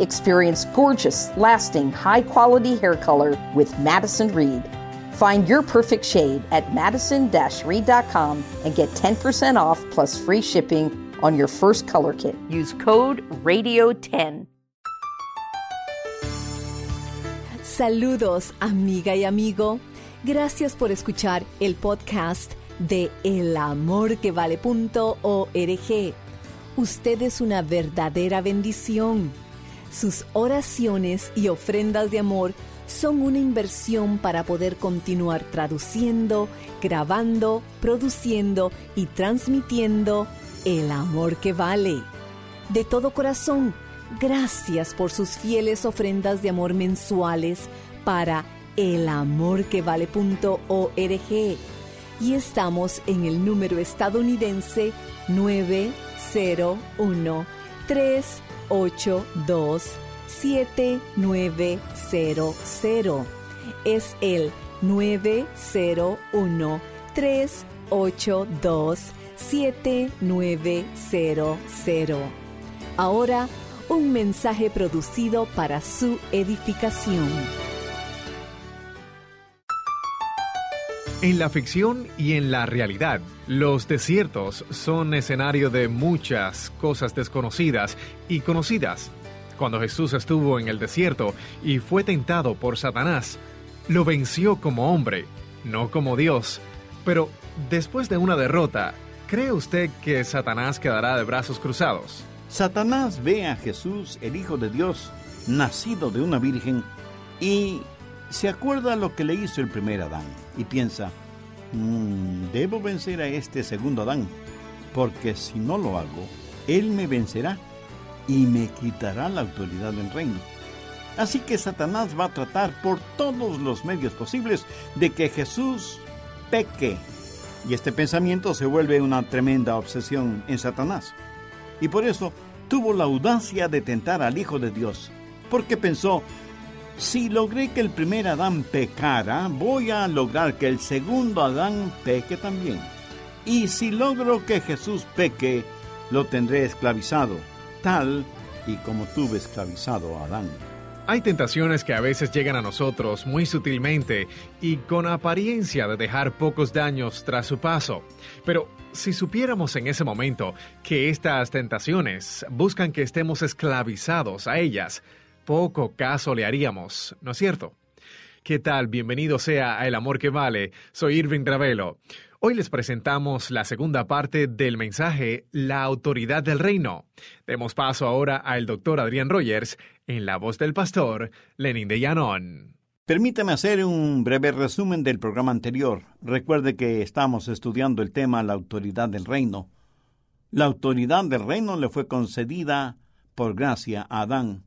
Experience gorgeous, lasting, high quality hair color with Madison Reed. Find your perfect shade at madison reed.com and get 10% off plus free shipping on your first color kit. Use code RADIO10. Saludos, amiga y amigo. Gracias por escuchar el podcast de elamorquevale.org. Usted es una verdadera bendición. Sus oraciones y ofrendas de amor son una inversión para poder continuar traduciendo, grabando, produciendo y transmitiendo el amor que vale. De todo corazón, gracias por sus fieles ofrendas de amor mensuales para elamorquevale.org. Y estamos en el número estadounidense 901 382 7900. Es el 901 382 7900. Ahora, un mensaje producido para su edificación. En la ficción y en la realidad, los desiertos son escenario de muchas cosas desconocidas y conocidas. Cuando Jesús estuvo en el desierto y fue tentado por Satanás, lo venció como hombre, no como Dios. Pero después de una derrota, ¿cree usted que Satanás quedará de brazos cruzados? Satanás ve a Jesús, el Hijo de Dios, nacido de una virgen, y se acuerda lo que le hizo el primer Adán, y piensa, "Mm, debo vencer a este segundo Adán, porque si no lo hago, él me vencerá y me quitará la autoridad del reino. Así que Satanás va a tratar por todos los medios posibles de que Jesús peque. Y este pensamiento se vuelve una tremenda obsesión en Satanás. Y por eso tuvo la audacia de tentar al Hijo de Dios, porque pensó, si logré que el primer Adán pecara, voy a lograr que el segundo Adán peque también. Y si logro que Jesús peque, lo tendré esclavizado, tal y como tuve esclavizado a Adán. Hay tentaciones que a veces llegan a nosotros muy sutilmente y con apariencia de dejar pocos daños tras su paso. Pero si supiéramos en ese momento que estas tentaciones buscan que estemos esclavizados a ellas, poco caso le haríamos, ¿no es cierto? ¿Qué tal? Bienvenido sea a El Amor que Vale. Soy Irving Ravelo. Hoy les presentamos la segunda parte del mensaje La autoridad del reino. Demos paso ahora al doctor Adrián Rogers en la voz del pastor Lenin de Llanón. Permítame hacer un breve resumen del programa anterior. Recuerde que estamos estudiando el tema La autoridad del reino. La autoridad del reino le fue concedida por gracia a Adán.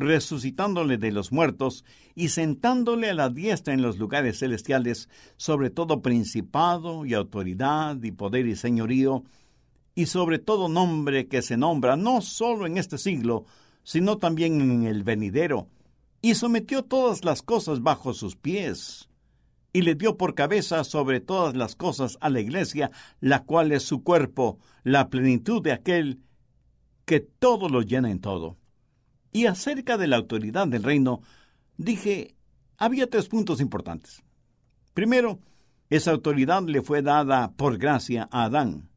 resucitándole de los muertos y sentándole a la diestra en los lugares celestiales, sobre todo principado y autoridad y poder y señorío, y sobre todo nombre que se nombra no sólo en este siglo, sino también en el venidero, y sometió todas las cosas bajo sus pies, y le dio por cabeza sobre todas las cosas a la iglesia, la cual es su cuerpo, la plenitud de aquel que todo lo llena en todo. Y acerca de la autoridad del reino, dije, había tres puntos importantes. Primero, esa autoridad le fue dada por gracia a Adán.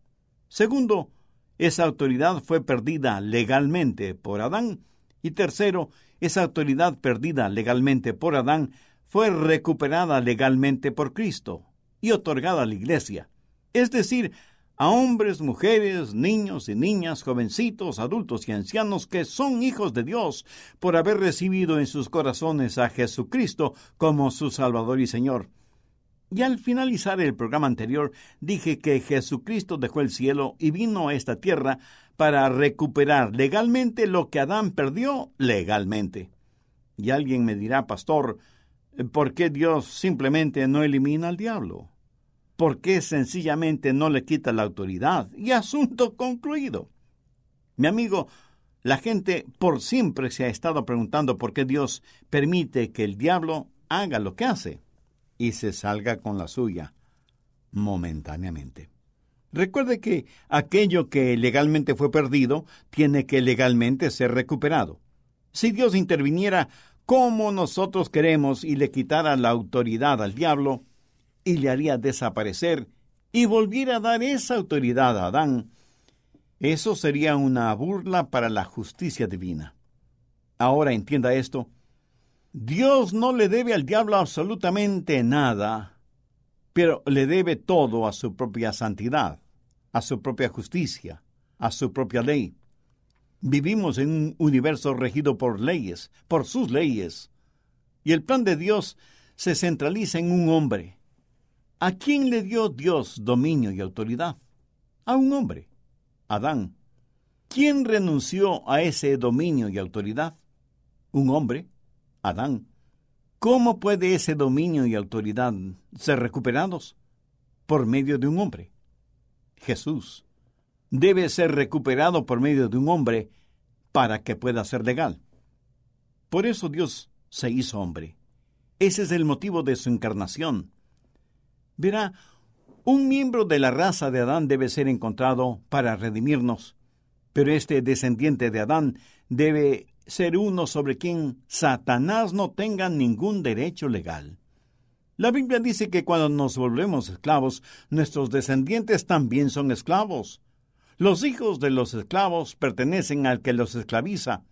Segundo, esa autoridad fue perdida legalmente por Adán. Y tercero, esa autoridad perdida legalmente por Adán fue recuperada legalmente por Cristo y otorgada a la Iglesia, es decir, a hombres, mujeres, niños y niñas, jovencitos, adultos y ancianos que son hijos de Dios por haber recibido en sus corazones a Jesucristo como su Salvador y Señor. Y al finalizar el programa anterior dije que Jesucristo dejó el cielo y vino a esta tierra para recuperar legalmente lo que Adán perdió legalmente. Y alguien me dirá, pastor, ¿Por qué Dios simplemente no elimina al diablo? ¿Por qué sencillamente no le quita la autoridad? Y asunto concluido. Mi amigo, la gente por siempre se ha estado preguntando por qué Dios permite que el diablo haga lo que hace y se salga con la suya momentáneamente. Recuerde que aquello que legalmente fue perdido tiene que legalmente ser recuperado. Si Dios interviniera como nosotros queremos y le quitara la autoridad al diablo y le haría desaparecer y volviera a dar esa autoridad a Adán, eso sería una burla para la justicia divina. Ahora entienda esto. Dios no le debe al diablo absolutamente nada, pero le debe todo a su propia santidad, a su propia justicia, a su propia ley. Vivimos en un universo regido por leyes, por sus leyes. Y el plan de Dios se centraliza en un hombre. ¿A quién le dio Dios dominio y autoridad? A un hombre, Adán. ¿Quién renunció a ese dominio y autoridad? Un hombre, Adán. ¿Cómo puede ese dominio y autoridad ser recuperados? Por medio de un hombre, Jesús debe ser recuperado por medio de un hombre para que pueda ser legal. Por eso Dios se hizo hombre. Ese es el motivo de su encarnación. Verá, un miembro de la raza de Adán debe ser encontrado para redimirnos, pero este descendiente de Adán debe ser uno sobre quien Satanás no tenga ningún derecho legal. La Biblia dice que cuando nos volvemos esclavos, nuestros descendientes también son esclavos. Los hijos de los esclavos pertenecen al que los esclaviza,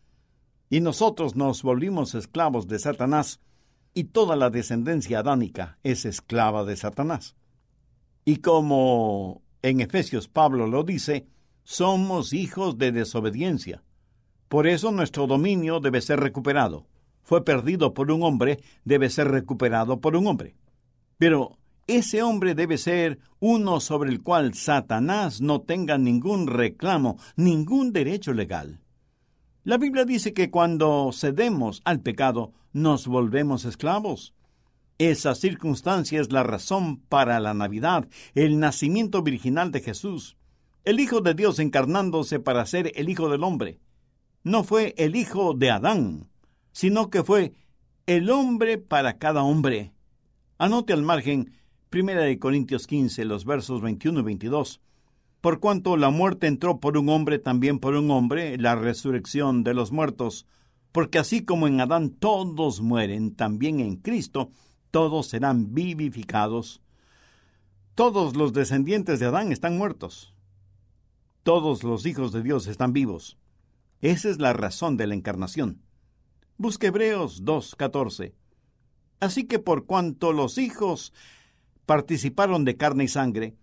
y nosotros nos volvimos esclavos de Satanás, y toda la descendencia adánica es esclava de Satanás. Y como en Efesios Pablo lo dice, somos hijos de desobediencia. Por eso nuestro dominio debe ser recuperado. Fue perdido por un hombre, debe ser recuperado por un hombre. Pero ese hombre debe ser uno sobre el cual Satanás no tenga ningún reclamo, ningún derecho legal. La Biblia dice que cuando cedemos al pecado, nos volvemos esclavos. Esa circunstancia es la razón para la Navidad, el nacimiento virginal de Jesús, el Hijo de Dios encarnándose para ser el Hijo del hombre. No fue el Hijo de Adán, sino que fue el hombre para cada hombre. Anote al margen Primera de Corintios 15, los versos 21 y 22. Por cuanto la muerte entró por un hombre, también por un hombre, la resurrección de los muertos. Porque así como en Adán todos mueren, también en Cristo todos serán vivificados. Todos los descendientes de Adán están muertos. Todos los hijos de Dios están vivos. Esa es la razón de la encarnación. Busque Hebreos 2.14. Así que por cuanto los hijos participaron de carne y sangre,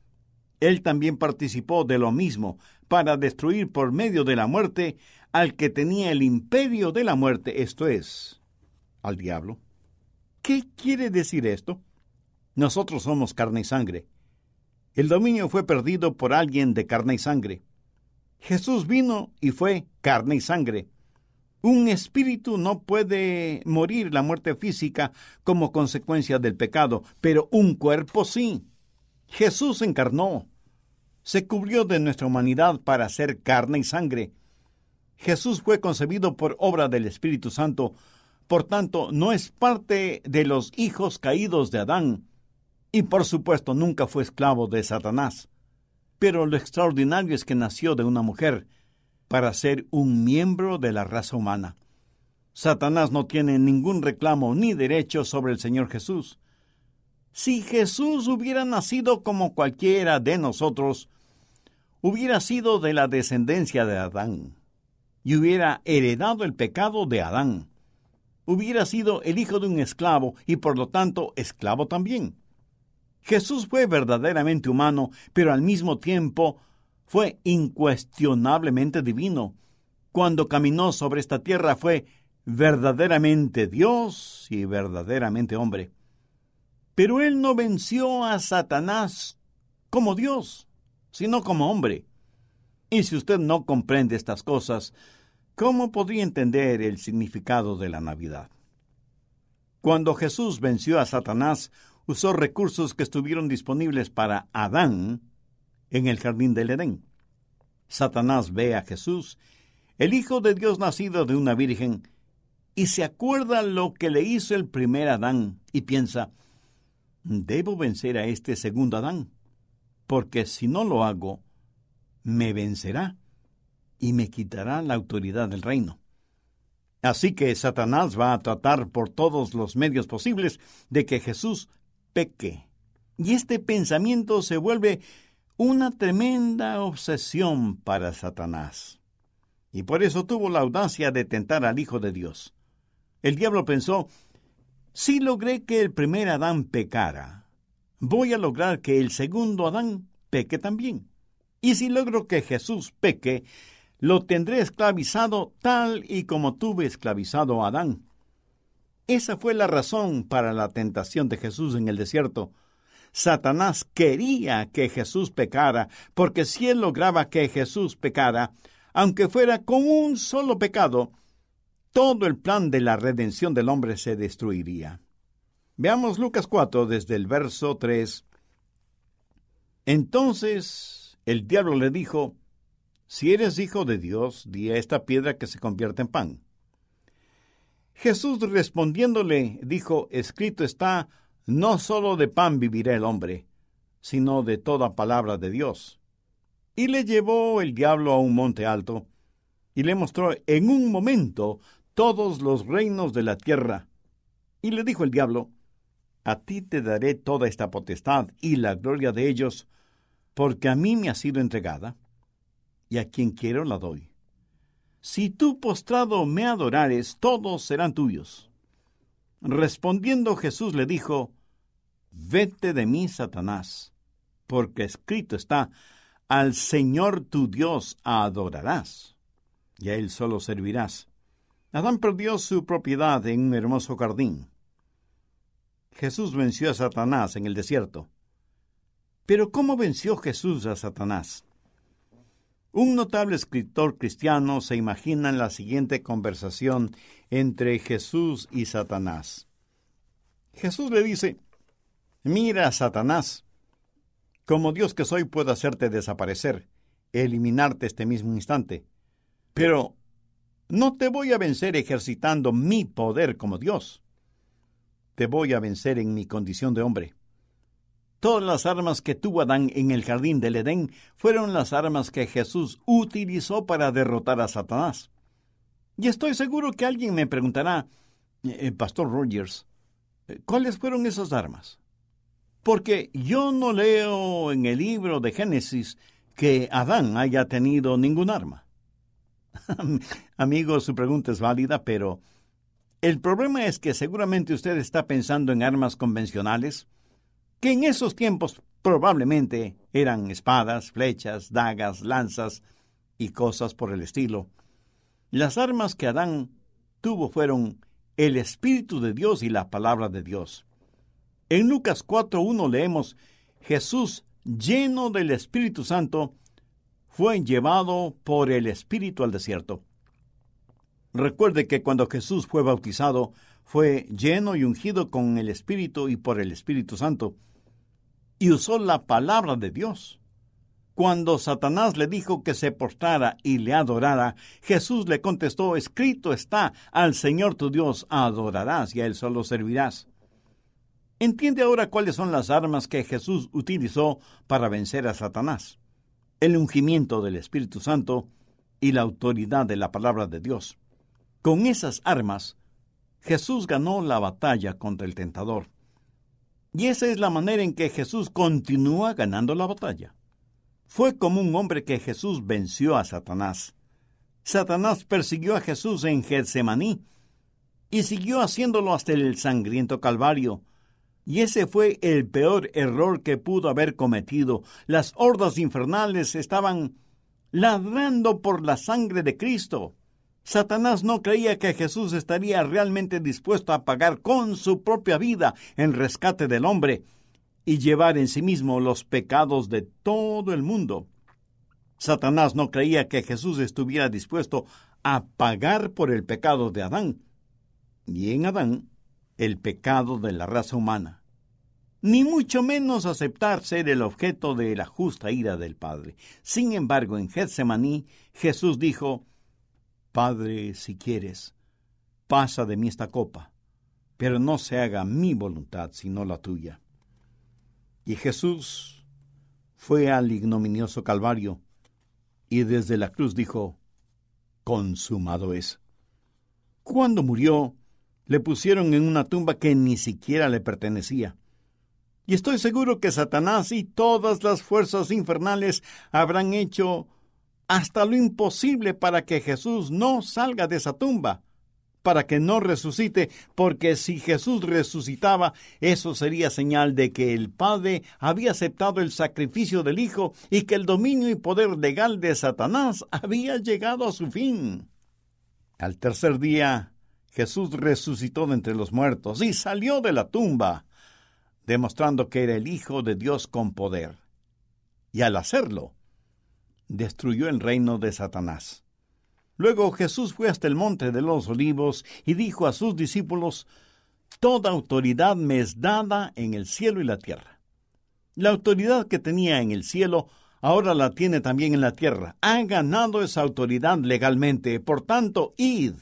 él también participó de lo mismo, para destruir por medio de la muerte al que tenía el imperio de la muerte, esto es, al diablo. ¿Qué quiere decir esto? Nosotros somos carne y sangre. El dominio fue perdido por alguien de carne y sangre. Jesús vino y fue carne y sangre. Un espíritu no puede morir la muerte física como consecuencia del pecado, pero un cuerpo sí. Jesús encarnó, se cubrió de nuestra humanidad para ser carne y sangre. Jesús fue concebido por obra del Espíritu Santo, por tanto no es parte de los hijos caídos de Adán, Y por supuesto nunca fue esclavo de Satanás. Pero lo extraordinario es que nació de una mujer para ser un miembro de la raza humana. Satanás no tiene ningún reclamo ni derecho sobre el Señor Jesús. Si Jesús hubiera nacido como cualquiera de nosotros, hubiera sido de la descendencia de Adán y hubiera heredado el pecado de Adán. Hubiera sido el hijo de un esclavo y por lo tanto esclavo también. Jesús fue verdaderamente humano, pero al mismo tiempo fue incuestionablemente divino. Cuando caminó sobre esta tierra fue verdaderamente Dios y verdaderamente hombre. Pero él no venció a Satanás como Dios, sino como hombre. Y si usted no comprende estas cosas, ¿cómo podría entender el significado de la Navidad? Cuando Jesús venció a Satanás, usó recursos que estuvieron disponibles para Adán en el jardín del Edén. Satanás ve a Jesús, el Hijo de Dios nacido de una virgen, y se acuerda lo que le hizo el primer Adán y piensa, debo vencer a este segundo Adán, porque si no lo hago, me vencerá y me quitará la autoridad del reino. Así que Satanás va a tratar por todos los medios posibles de que Jesús peque. Y este pensamiento se vuelve una tremenda obsesión para Satanás. Y por eso tuvo la audacia de tentar al Hijo de Dios. El diablo pensó, si logré que el primer Adán pecara, voy a lograr que el segundo Adán peque también. Y si logro que Jesús peque, lo tendré esclavizado tal y como tuve esclavizado a Adán. Esa fue la razón para la tentación de Jesús en el desierto. Satanás quería que Jesús pecara, porque si él lograba que Jesús pecara, aunque fuera con un solo pecado, todo el plan de la redención del hombre se destruiría. Veamos Lucas 4 desde el verso 3. Entonces el diablo le dijo, Si eres hijo de Dios, di a esta piedra que se convierta en pan. Jesús respondiéndole dijo, escrito está, no solo de pan vivirá el hombre, sino de toda palabra de Dios. Y le llevó el diablo a un monte alto, y le mostró en un momento todos los reinos de la tierra. Y le dijo el diablo, A ti te daré toda esta potestad y la gloria de ellos, porque a mí me ha sido entregada, y a quien quiero la doy. Si tú postrado me adorares, todos serán tuyos. Respondiendo Jesús le dijo, Vete de mí, Satanás, porque escrito está, Al Señor tu Dios adorarás, y a Él solo servirás. Adán perdió su propiedad en un hermoso jardín. Jesús venció a Satanás en el desierto. Pero ¿cómo venció Jesús a Satanás? Un notable escritor cristiano se imagina en la siguiente conversación entre Jesús y Satanás. Jesús le dice, Mira, Satanás, como Dios que soy puedo hacerte desaparecer, eliminarte este mismo instante, pero no te voy a vencer ejercitando mi poder como Dios. Te voy a vencer en mi condición de hombre. Todas las armas que tuvo Adán en el jardín del Edén fueron las armas que Jesús utilizó para derrotar a Satanás. Y estoy seguro que alguien me preguntará, eh, eh, Pastor Rogers, eh, ¿cuáles fueron esas armas? Porque yo no leo en el libro de Génesis que Adán haya tenido ningún arma. Amigo, su pregunta es válida, pero el problema es que seguramente usted está pensando en armas convencionales, que en esos tiempos probablemente eran espadas, flechas, dagas, lanzas y cosas por el estilo. Las armas que Adán tuvo fueron el Espíritu de Dios y la palabra de Dios. En Lucas 4.1 leemos, Jesús, lleno del Espíritu Santo, fue llevado por el Espíritu al desierto. Recuerde que cuando Jesús fue bautizado, fue lleno y ungido con el Espíritu y por el Espíritu Santo y usó la palabra de Dios. Cuando Satanás le dijo que se postrara y le adorara, Jesús le contestó, escrito está, al Señor tu Dios adorarás y a Él solo servirás. Entiende ahora cuáles son las armas que Jesús utilizó para vencer a Satanás. El ungimiento del Espíritu Santo y la autoridad de la palabra de Dios. Con esas armas, Jesús ganó la batalla contra el tentador. Y esa es la manera en que Jesús continúa ganando la batalla. Fue como un hombre que Jesús venció a Satanás. Satanás persiguió a Jesús en Getsemaní y siguió haciéndolo hasta el sangriento Calvario. Y ese fue el peor error que pudo haber cometido. Las hordas infernales estaban ladrando por la sangre de Cristo. Satanás no creía que Jesús estaría realmente dispuesto a pagar con su propia vida en rescate del hombre y llevar en sí mismo los pecados de todo el mundo. Satanás no creía que Jesús estuviera dispuesto a pagar por el pecado de Adán, y en Adán el pecado de la raza humana, ni mucho menos aceptar ser el objeto de la justa ira del Padre. Sin embargo, en Getsemaní, Jesús dijo, Padre, si quieres, pasa de mí esta copa, pero no se haga mi voluntad sino la tuya. Y Jesús fue al ignominioso Calvario y desde la cruz dijo, consumado es. Cuando murió, le pusieron en una tumba que ni siquiera le pertenecía. Y estoy seguro que Satanás y todas las fuerzas infernales habrán hecho hasta lo imposible para que Jesús no salga de esa tumba, para que no resucite, porque si Jesús resucitaba, eso sería señal de que el Padre había aceptado el sacrificio del Hijo y que el dominio y poder legal de Satanás había llegado a su fin. Al tercer día, Jesús resucitó de entre los muertos y salió de la tumba, demostrando que era el Hijo de Dios con poder. Y al hacerlo, destruyó el reino de Satanás. Luego Jesús fue hasta el monte de los olivos y dijo a sus discípulos, Toda autoridad me es dada en el cielo y la tierra. La autoridad que tenía en el cielo ahora la tiene también en la tierra. Ha ganado esa autoridad legalmente. Por tanto, id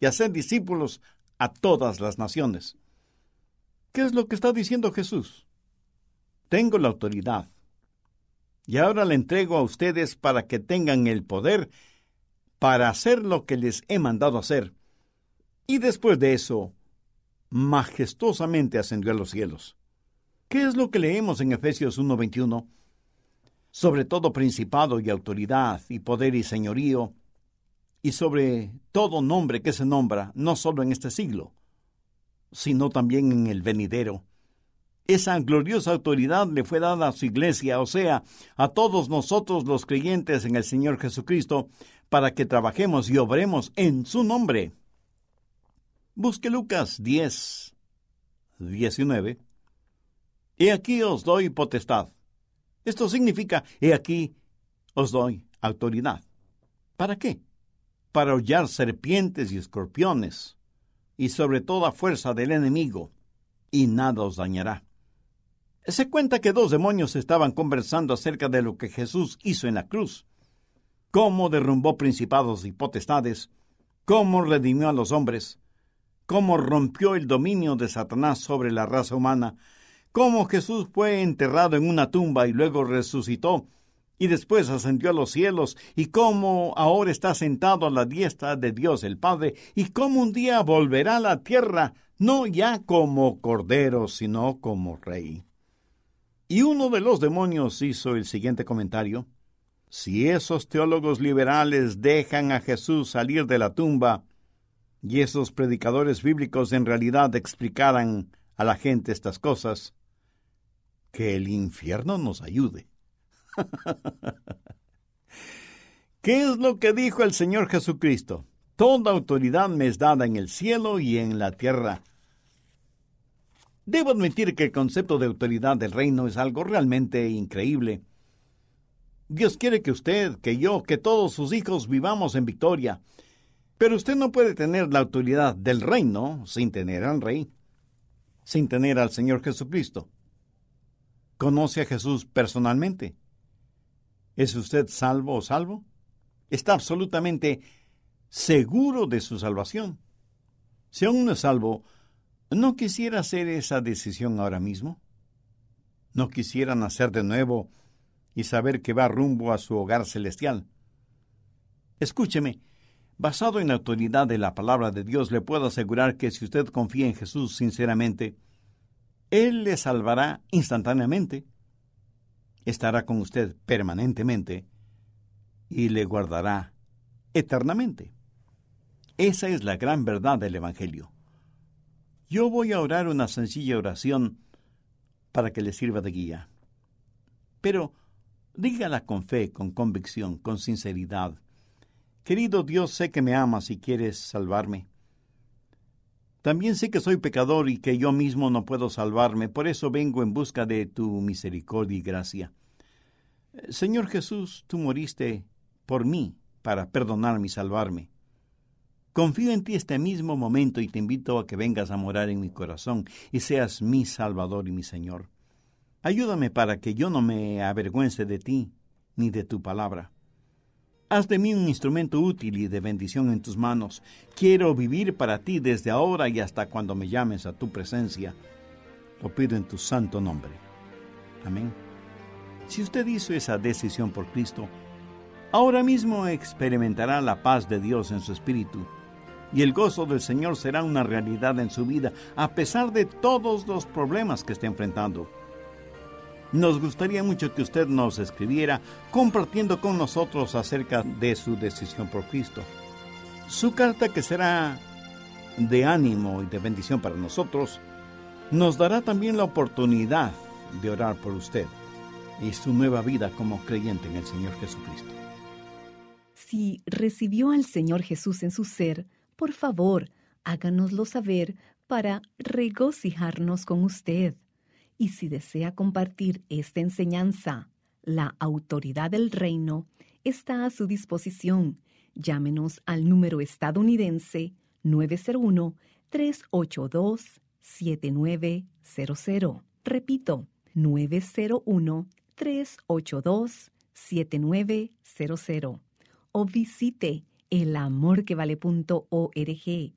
y haced discípulos a todas las naciones. ¿Qué es lo que está diciendo Jesús? Tengo la autoridad y ahora le entrego a ustedes para que tengan el poder para hacer lo que les he mandado hacer. Y después de eso, majestuosamente ascendió a los cielos. ¿Qué es lo que leemos en Efesios 1:21? Sobre todo principado y autoridad y poder y señorío, y sobre todo nombre que se nombra, no solo en este siglo, sino también en el venidero esa gloriosa autoridad le fue dada a su iglesia, o sea, a todos nosotros los creyentes en el Señor Jesucristo, para que trabajemos y obremos en su nombre. Busque Lucas 10, 19. He aquí os doy potestad. Esto significa, he aquí os doy autoridad. ¿Para qué? Para hollar serpientes y escorpiones, y sobre toda fuerza del enemigo, y nada os dañará. Se cuenta que dos demonios estaban conversando acerca de lo que Jesús hizo en la cruz, cómo derrumbó principados y potestades, cómo redimió a los hombres, cómo rompió el dominio de Satanás sobre la raza humana, cómo Jesús fue enterrado en una tumba y luego resucitó, y después ascendió a los cielos, y cómo ahora está sentado a la diestra de Dios el Padre, y cómo un día volverá a la tierra, no ya como cordero, sino como rey. Y uno de los demonios hizo el siguiente comentario. Si esos teólogos liberales dejan a Jesús salir de la tumba y esos predicadores bíblicos en realidad explicaran a la gente estas cosas, que el infierno nos ayude. ¿Qué es lo que dijo el Señor Jesucristo? Toda autoridad me es dada en el cielo y en la tierra. Debo admitir que el concepto de autoridad del reino es algo realmente increíble. Dios quiere que usted, que yo, que todos sus hijos vivamos en victoria. Pero usted no puede tener la autoridad del reino sin tener al rey, sin tener al Señor Jesucristo. ¿Conoce a Jesús personalmente? ¿Es usted salvo o salvo? ¿Está absolutamente seguro de su salvación? Si aún no es salvo, ¿No quisiera hacer esa decisión ahora mismo? ¿No quisiera nacer de nuevo y saber que va rumbo a su hogar celestial? Escúcheme, basado en la autoridad de la palabra de Dios, le puedo asegurar que si usted confía en Jesús sinceramente, Él le salvará instantáneamente, estará con usted permanentemente y le guardará eternamente. Esa es la gran verdad del Evangelio. Yo voy a orar una sencilla oración para que le sirva de guía. Pero dígala con fe, con convicción, con sinceridad. Querido Dios, sé que me amas y quieres salvarme. También sé que soy pecador y que yo mismo no puedo salvarme, por eso vengo en busca de tu misericordia y gracia. Señor Jesús, tú moriste por mí para perdonarme y salvarme. Confío en ti este mismo momento y te invito a que vengas a morar en mi corazón y seas mi Salvador y mi Señor. Ayúdame para que yo no me avergüence de ti ni de tu palabra. Haz de mí un instrumento útil y de bendición en tus manos. Quiero vivir para ti desde ahora y hasta cuando me llames a tu presencia. Lo pido en tu santo nombre. Amén. Si usted hizo esa decisión por Cristo, ahora mismo experimentará la paz de Dios en su espíritu y el gozo del Señor será una realidad en su vida a pesar de todos los problemas que esté enfrentando. Nos gustaría mucho que usted nos escribiera compartiendo con nosotros acerca de su decisión por Cristo. Su carta que será de ánimo y de bendición para nosotros, nos dará también la oportunidad de orar por usted y su nueva vida como creyente en el Señor Jesucristo. Si recibió al Señor Jesús en su ser, por favor, háganoslo saber para regocijarnos con usted. Y si desea compartir esta enseñanza, la autoridad del reino está a su disposición. Llámenos al número estadounidense 901-382-7900. Repito, 901-382-7900. O visite elamorquevale.org.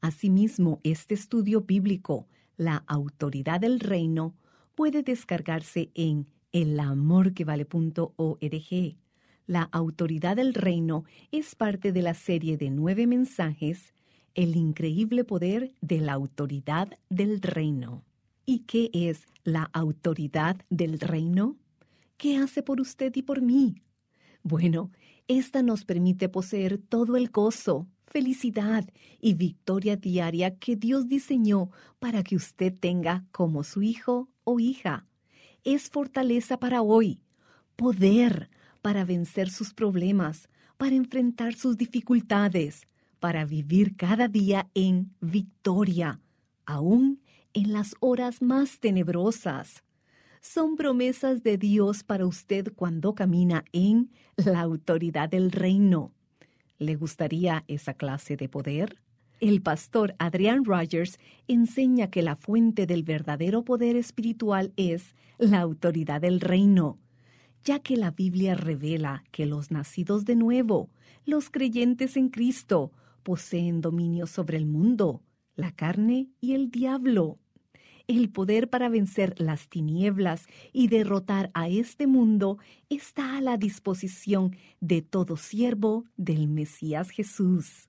Asimismo, este estudio bíblico, La autoridad del reino, puede descargarse en elamorquevale.org. La autoridad del reino es parte de la serie de nueve mensajes, El increíble poder de la autoridad del reino. ¿Y qué es la autoridad del reino? ¿Qué hace por usted y por mí? Bueno, esta nos permite poseer todo el gozo, felicidad y victoria diaria que Dios diseñó para que usted tenga como su hijo hija. Es fortaleza para hoy, poder para vencer sus problemas, para enfrentar sus dificultades, para vivir cada día en victoria, aún en las horas más tenebrosas son promesas de Dios para usted cuando camina en la autoridad del reino. ¿Le gustaría esa clase de poder? El pastor Adrian Rogers enseña que la fuente del verdadero poder espiritual es la autoridad del reino, ya que la Biblia revela que los nacidos de nuevo, los creyentes en Cristo, poseen dominio sobre el mundo, la carne y el diablo el poder para vencer las tinieblas y derrotar a este mundo está a la disposición de todo siervo del Mesías Jesús.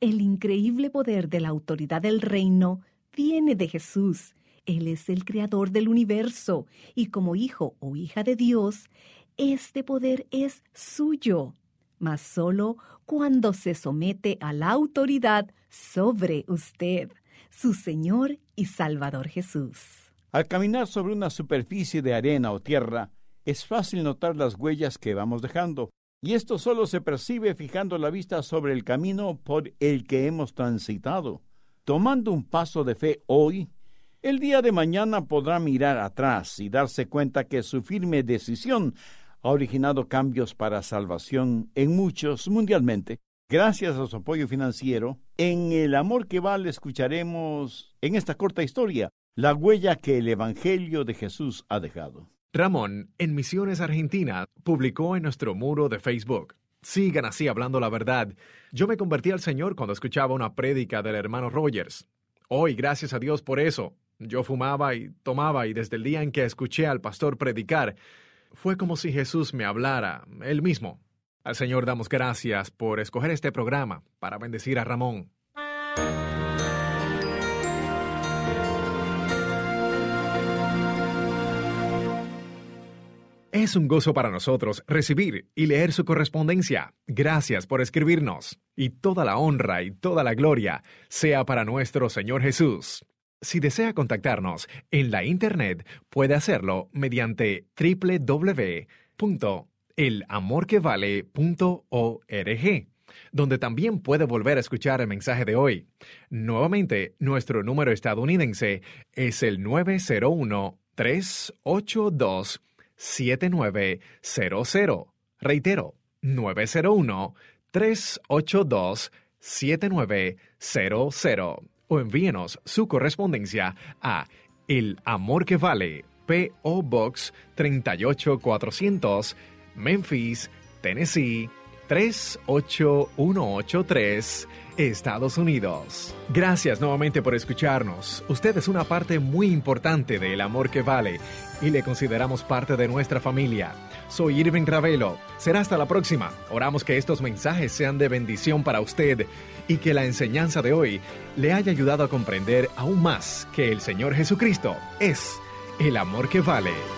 El increíble poder de la autoridad del reino viene de Jesús. Él es el creador del universo y como hijo o hija de Dios, este poder es suyo, mas solo cuando se somete a la autoridad sobre usted su Señor y Salvador Jesús. Al caminar sobre una superficie de arena o tierra, es fácil notar las huellas que vamos dejando, y esto solo se percibe fijando la vista sobre el camino por el que hemos transitado. Tomando un paso de fe hoy, el día de mañana podrá mirar atrás y darse cuenta que su firme decisión ha originado cambios para salvación en muchos mundialmente. Gracias a su apoyo financiero, en El Amor que Vale escucharemos en esta corta historia la huella que el Evangelio de Jesús ha dejado. Ramón, en Misiones Argentina, publicó en nuestro muro de Facebook. Sigan así hablando la verdad. Yo me convertí al Señor cuando escuchaba una prédica del hermano Rogers. Hoy, gracias a Dios por eso. Yo fumaba y tomaba y desde el día en que escuché al pastor predicar, fue como si Jesús me hablara, él mismo. Al Señor damos gracias por escoger este programa para bendecir a Ramón. Es un gozo para nosotros recibir y leer su correspondencia. Gracias por escribirnos. Y toda la honra y toda la gloria sea para nuestro Señor Jesús. Si desea contactarnos en la Internet, puede hacerlo mediante www.elamorquevale.org, donde también puede volver a escuchar el mensaje de hoy. Nuevamente, nuestro número estadounidense es el 901 382 7900. Reitero, 901-382-7900. O envíenos su correspondencia a El Amor que Vale, P.O. Box 38400, Memphis, Tennessee 38183, Estados Unidos. Gracias nuevamente por escucharnos. Usted es una parte muy importante del amor que vale y le consideramos parte de nuestra familia. Soy Irving Ravelo. Será hasta la próxima. Oramos que estos mensajes sean de bendición para usted y que la enseñanza de hoy le haya ayudado a comprender aún más que el Señor Jesucristo es el amor que vale.